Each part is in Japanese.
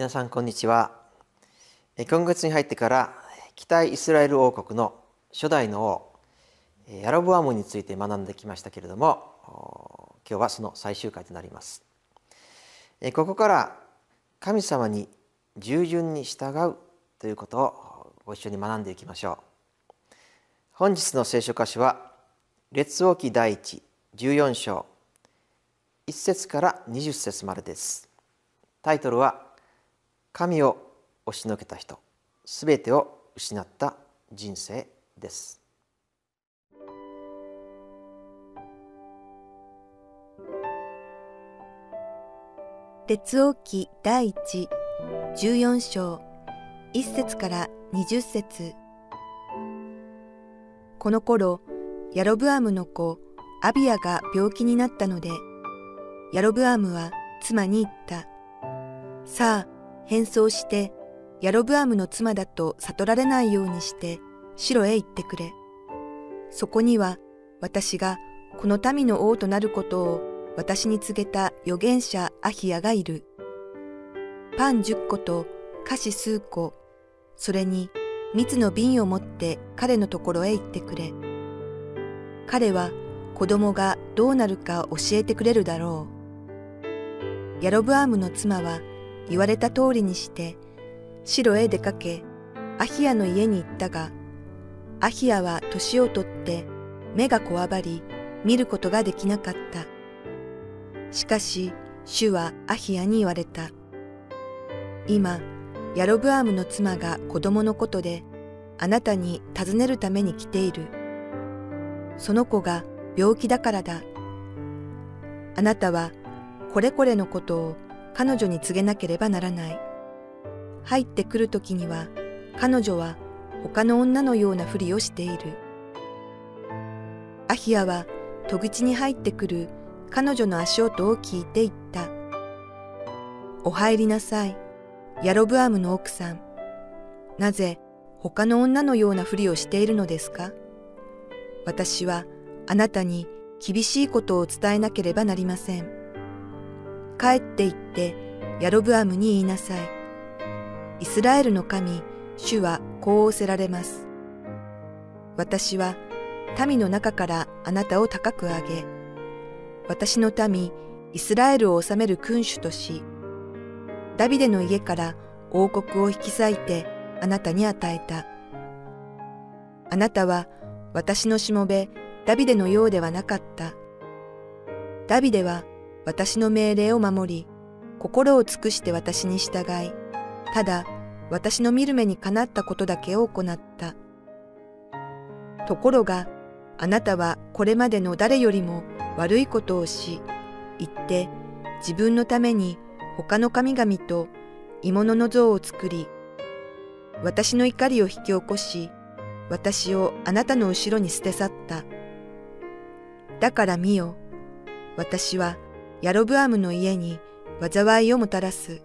皆さんこんにちは。今月に入ってから北イスラエル王国の初代の王えヤロブアムについて学んできましたけれども今日はその最終回となります。ここから神様に従順に従うということをご一緒に学んでいきましょう。本日の聖書箇所は列王記第一14章1節から20節までです。タイトルは神を押しのけた人すべてを失った人生です。列王記第一14章1節から20節。この頃ヤロブアムの子アビアが病気になったのでヤロブアムは妻に言った。さあ変装してヤロブアムの妻だと悟られないようにして城へ行ってくれそこには私がこの民の王となることを私に告げた預言者アヒヤがいる。パン十個と菓子数個、それに蜜の瓶を持って彼のところへ行ってくれ。彼は子供がどうなるか教えてくれるだろう。ヤロブアームの妻は言われた通りにして、城へ出かけ、アヒヤの家に行ったが、アヒヤは年をとって目がこわばり、見ることができなかった。しかし、主はアヒヤに言われた。今、ヤロブアームの妻が子供のことで、あなたに尋ねるために来ている。その子が病気だからだ。あなたはこれこれのことを彼女に告げなければならない。入ってくるときには彼女は他の女のようなふりをしている。アヒヤは戸口に入ってくる彼女の足音を聞いて言った。お入りなさい。ヤロブアムの奥さん。なぜ他の女のようなふりをしているのですか？私はあなたに厳しいことを伝えなければなりません。帰って行ってヤロブアムに言いなさい。イスラエルの神、主はこう仰せられます。私は民の中からあなたを高く上げ、私の民、イスラエルを治める君主とし、ダビデの家から王国を引き裂いてあなたに与えた。あなたは私のしもべダビデのようではなかった。ダビデは私の命令を守り、心を尽くして私に従い、ただ私の見る目にかなったことだけを行った。ところが、あなたはこれまでの誰よりも悪いことをし、言って自分のために他の神々と鋳物の像を作り、私の怒りを引き起こし、私をあなたの後ろに捨て去った。だから見よ、私はヤロブアムの家に災いをもたらす。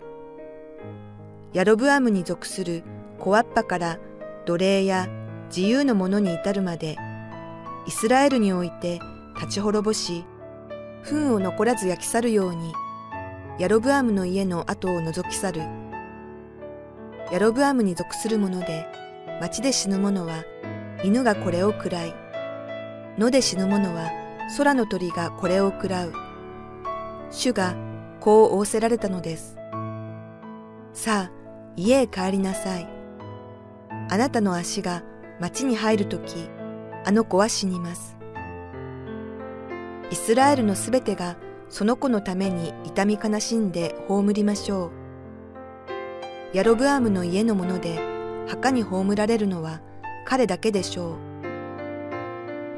ヤロブアムに属する小アッパから奴隷や自由の者に至るまで、イスラエルにおいて立ち滅ぼし、糞を残らず焼き去るように、ヤロブアムの家の跡を覗き去る。ヤロブアムに属する者で、町で死ぬ者は、犬がこれを喰らい、野で死ぬ者は、空の鳥がこれを喰らう。主がこう仰せられたのです。さあ、家へ帰りなさい。あなたの足が町に入るとき、あの子は死にます。イスラエルのすべてがその子のために痛み悲しんで葬りましょう。ヤロブアムの家のもので墓に葬られるのは彼だけでしょ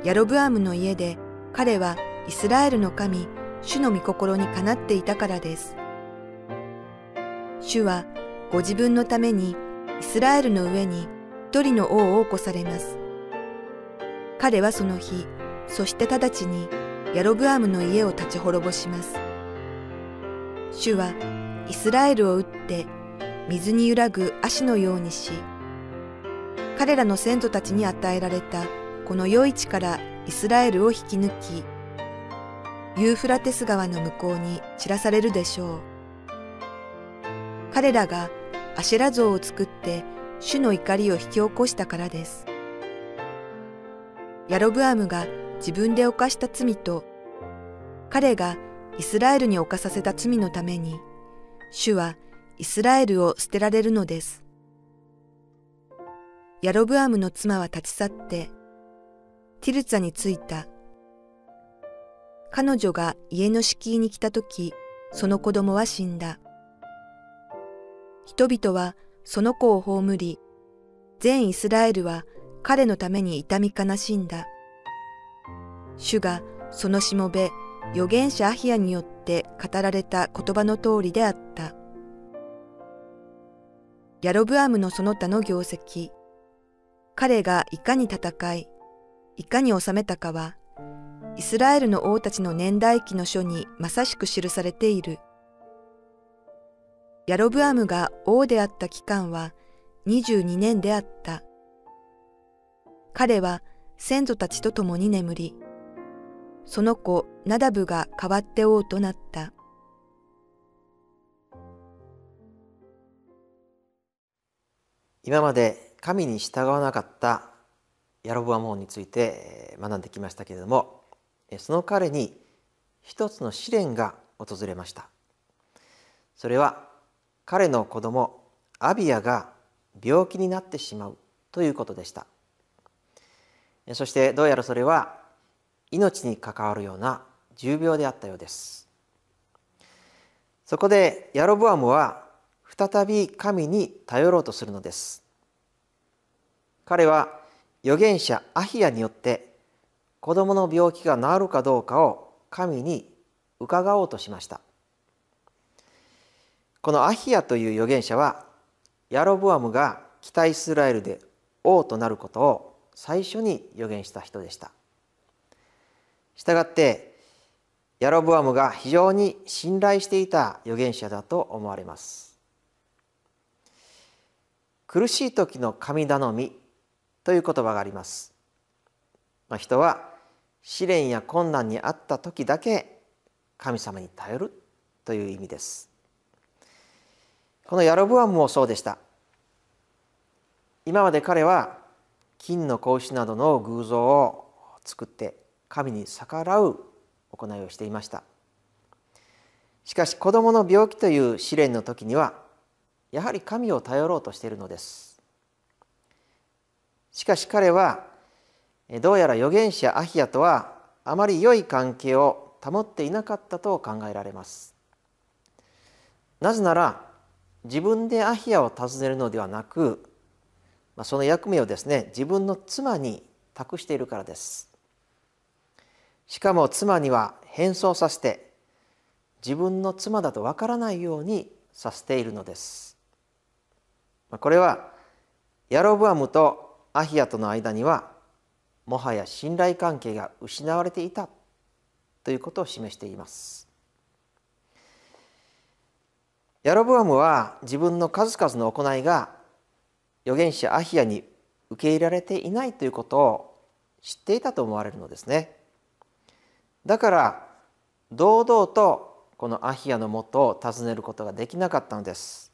う。ヤロブアムの家で彼はイスラエルの神、主の御心にかなっていたからです。主はご自分のためにイスラエルの上に一人の王を起こされます。彼はその日、そして直ちにヤロブアムの家を立ち滅ぼします。主はイスラエルを打って水に揺らぐ足のようにし、彼らの先祖たちに与えられたこの余市からイスラエルを引き抜き、ユーフラテス川の向こうに散らされるでしょう。彼らがアシェラ像を作って主の怒りを引き起こしたからです。ヤロブアムが自分で犯した罪と、彼がイスラエルに犯させた罪のために、主はイスラエルを捨てられるのです。ヤロブアムの妻は立ち去って、ティルツァに着いた。彼女が家の敷居に来た時、その子供は死んだ。人々はその子を葬り、全イスラエルは彼のために痛み悲しんだ。主がそのしもべ、預言者アヒヤによって語られた言葉の通りであった。ヤロブアムのその他の業績、彼がいかに戦い、いかに治めたかは、イスラエルの王たちの年代記の書にまさしく記されている。ヤロブアムが王であった期間は22年であった。彼は先祖たちと共に眠り、その子ナダブが代わって王となった。今まで神に従わなかったヤロブアム王について学んできましたけれどもその彼に一つの試練が訪れました。それは彼の子供アビアが病気になってしまうということでした。そしてどうやらそれは命に関わるような重病であったようです。そこでヤロブアムは再び神に頼ろうとするのです。彼は預言者アヒヤによって子供の病気が治るかどうかを神に伺おうとしました。このアヒヤという預言者はヤロブアムが北イスラエルで王となることを最初に預言した人でした。したがってヤロブアムが非常に信頼していた預言者だと思われます。苦しい時の神頼みという言葉があります、まあ、人は試練や困難にあった時だけ神様に頼るという意味です。このヤロブアムもそうでした。今まで彼は金の格子などの偶像を作って神に逆らう行いをしていました。しかし子供の病気という試練の時にはやはり神を頼ろうとしているのです。しかし彼はどうやら預言者アヒヤとはあまり良い関係を保っていなかったと考えられます。なぜなら自分でアヒヤを訪ねるのではなくその役目をですね自分の妻に託しているからです。しかも妻には変装させて自分の妻だとわからないようにさせているのです。これはヤロブアムとアヒヤとの間にはもはや信頼関係が失われていたということを示していますヤロブアムは自分の数々の行いが預言者アヒヤに受け入れられていないということを知っていたと思われるのですね。だから堂々とこのアヒヤのもとを訪ねることができなかったのです。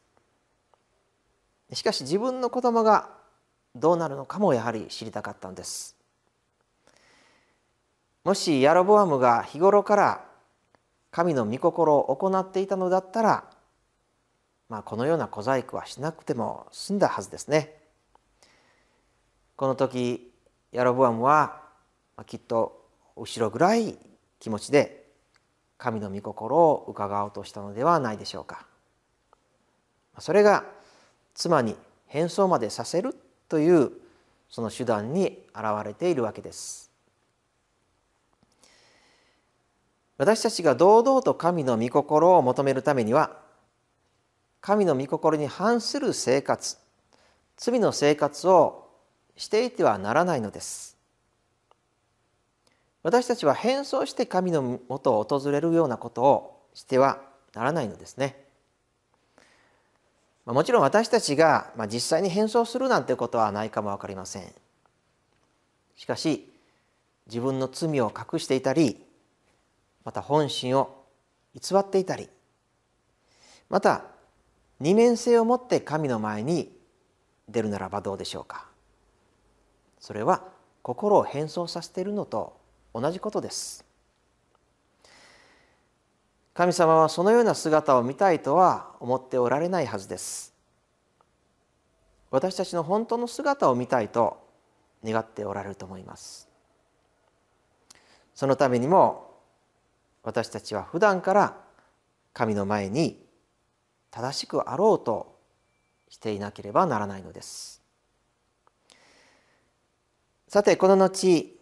しかし自分の子供がどうなるのかもやはり知りたかったのです。もしヤロボアムが日頃から神の御心を行っていたのだったらまあ、このような小細工はしなくても済んだはずですね。この時ヤロブアムはきっと後ろ暗い気持ちで神の御心を伺おうとしたのではないでしょうか。それが妻に変装までさせるというその手段に現れているわけです。私たちが堂々と神の御心を求めるためには神の御心に反する生活罪の生活をしていてはならないのです。私たちは変装して神のもとを訪れるようなことをしてはならないのですね。もちろん私たちが実際に変装するなんてことはないかも分かりません。しかし自分の罪を隠していたりまた本心を偽っていたりまた二面性を持って神の前に出るならばどうでしょうか。それは心を変装させているのと同じことです。神様はそのような姿を見たいとは思っておられないはずです。私たちの本当の姿を見たいと願っておられると思います。そのためにも私たちは普段から神の前に正しくあろうとしていなければならないのです。さてこの後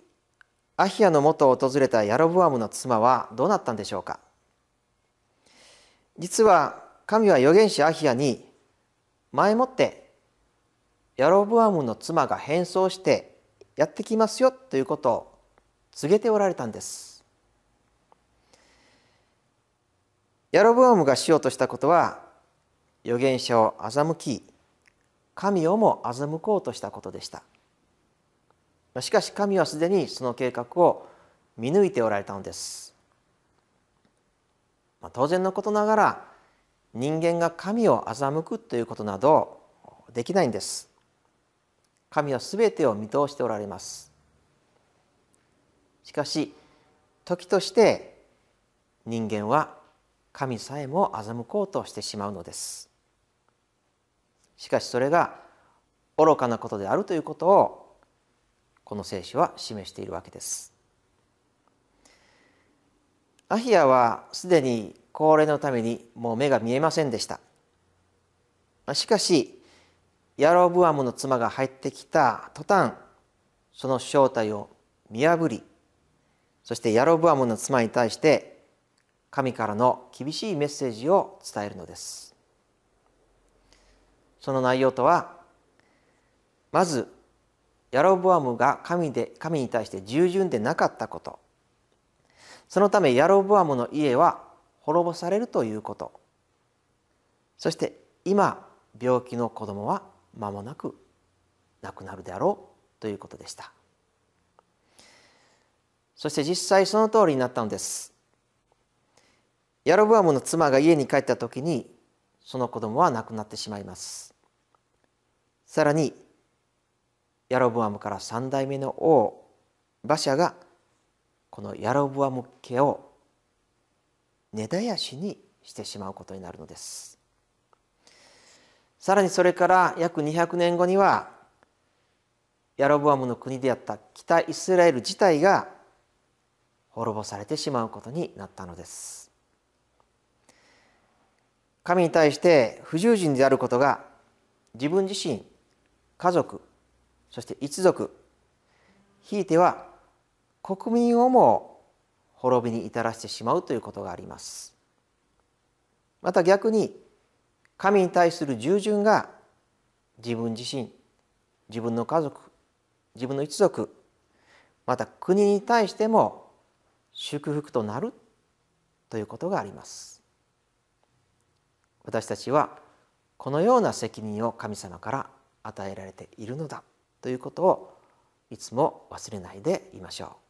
アヒアの元を訪れたヤロブアムの妻はどうなったんでしょうか。実は神は預言者アヒアに前もってヤロブアムの妻が変装してやってきますよということを告げておられたんです。ヤロブアムがしようとしたことは預言者を欺き神をも欺こうとしたことでした。しかし神はすでにその計画を見抜いておられたのです。まあ当然のことながら人間が神を欺くということなどできないんです。神は全てを見通しておられます。しかし時として人間は神さえも欺こうとしてしまうのです。しかしそれが愚かなことであるということをこの聖書は示しているわけです。アヒアはすでに高齢のためにもう目が見えませんでした。しかしヤロブアムの妻が入ってきた途端その正体を見破りそしてヤロブアムの妻に対して神からの厳しいメッセージを伝えるのです。その内容とはまずヤロブアムが神で神に対して従順でなかったこと。そのためヤロブアムの家は滅ぼされるということ。そして今病気の子供は間もなく亡くなるであろうということでした。そして実際その通りになったのです。ヤロブアムの妻が家に帰った時にその子供は亡くなってしまいます。さらにヤロブアムから三代目の王馬車がこのヤロブアム家を根絶やしにしてしまうことになるのです。さらにそれから約200年後にはヤロブアムの国であった北イスラエル自体が滅ぼされてしまうことになったのです。神に対して不従順であることが自分自身家族そして一族ひいては国民をも滅びに至らせてしまうということがあります。また逆に神に対する従順が自分自身自分の家族自分の一族また国に対しても祝福となるということがあります。私たちはこのような責任を神様から与えられているのだということをいつも忘れないでいましょう。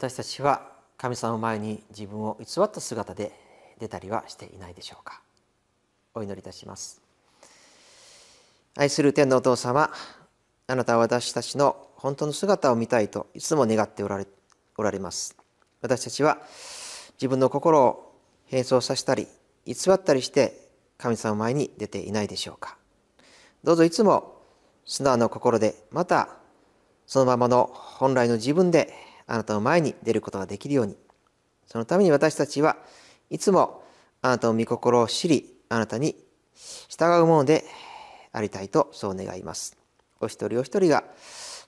私たちは神様の前に自分を偽った姿で出たりはしていないでしょうか。お祈りいたします。愛する天のお父様あなたは私たちの本当の姿を見たいといつも願っておられおられます。私たちは自分の心を並走させたり偽ったりして神様前に出ていないでしょうか。どうぞいつも素直な心でまたそのままの本来の自分であなたの前に出ることができるように。そのために私たちはいつもあなたの御心を知りあなたに従うものでありたいとそう願います。お一人お一人が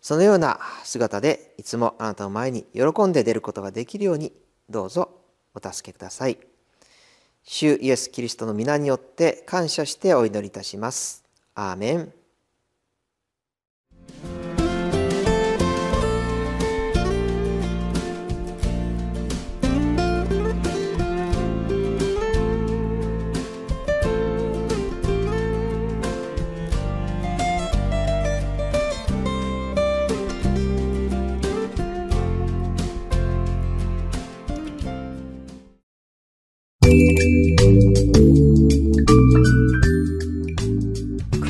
そのような姿でいつもあなたの前に喜んで出ることができるようにどうぞお助けください。主イエス・キリストの皆によって感謝してお祈りいたします。アーメン。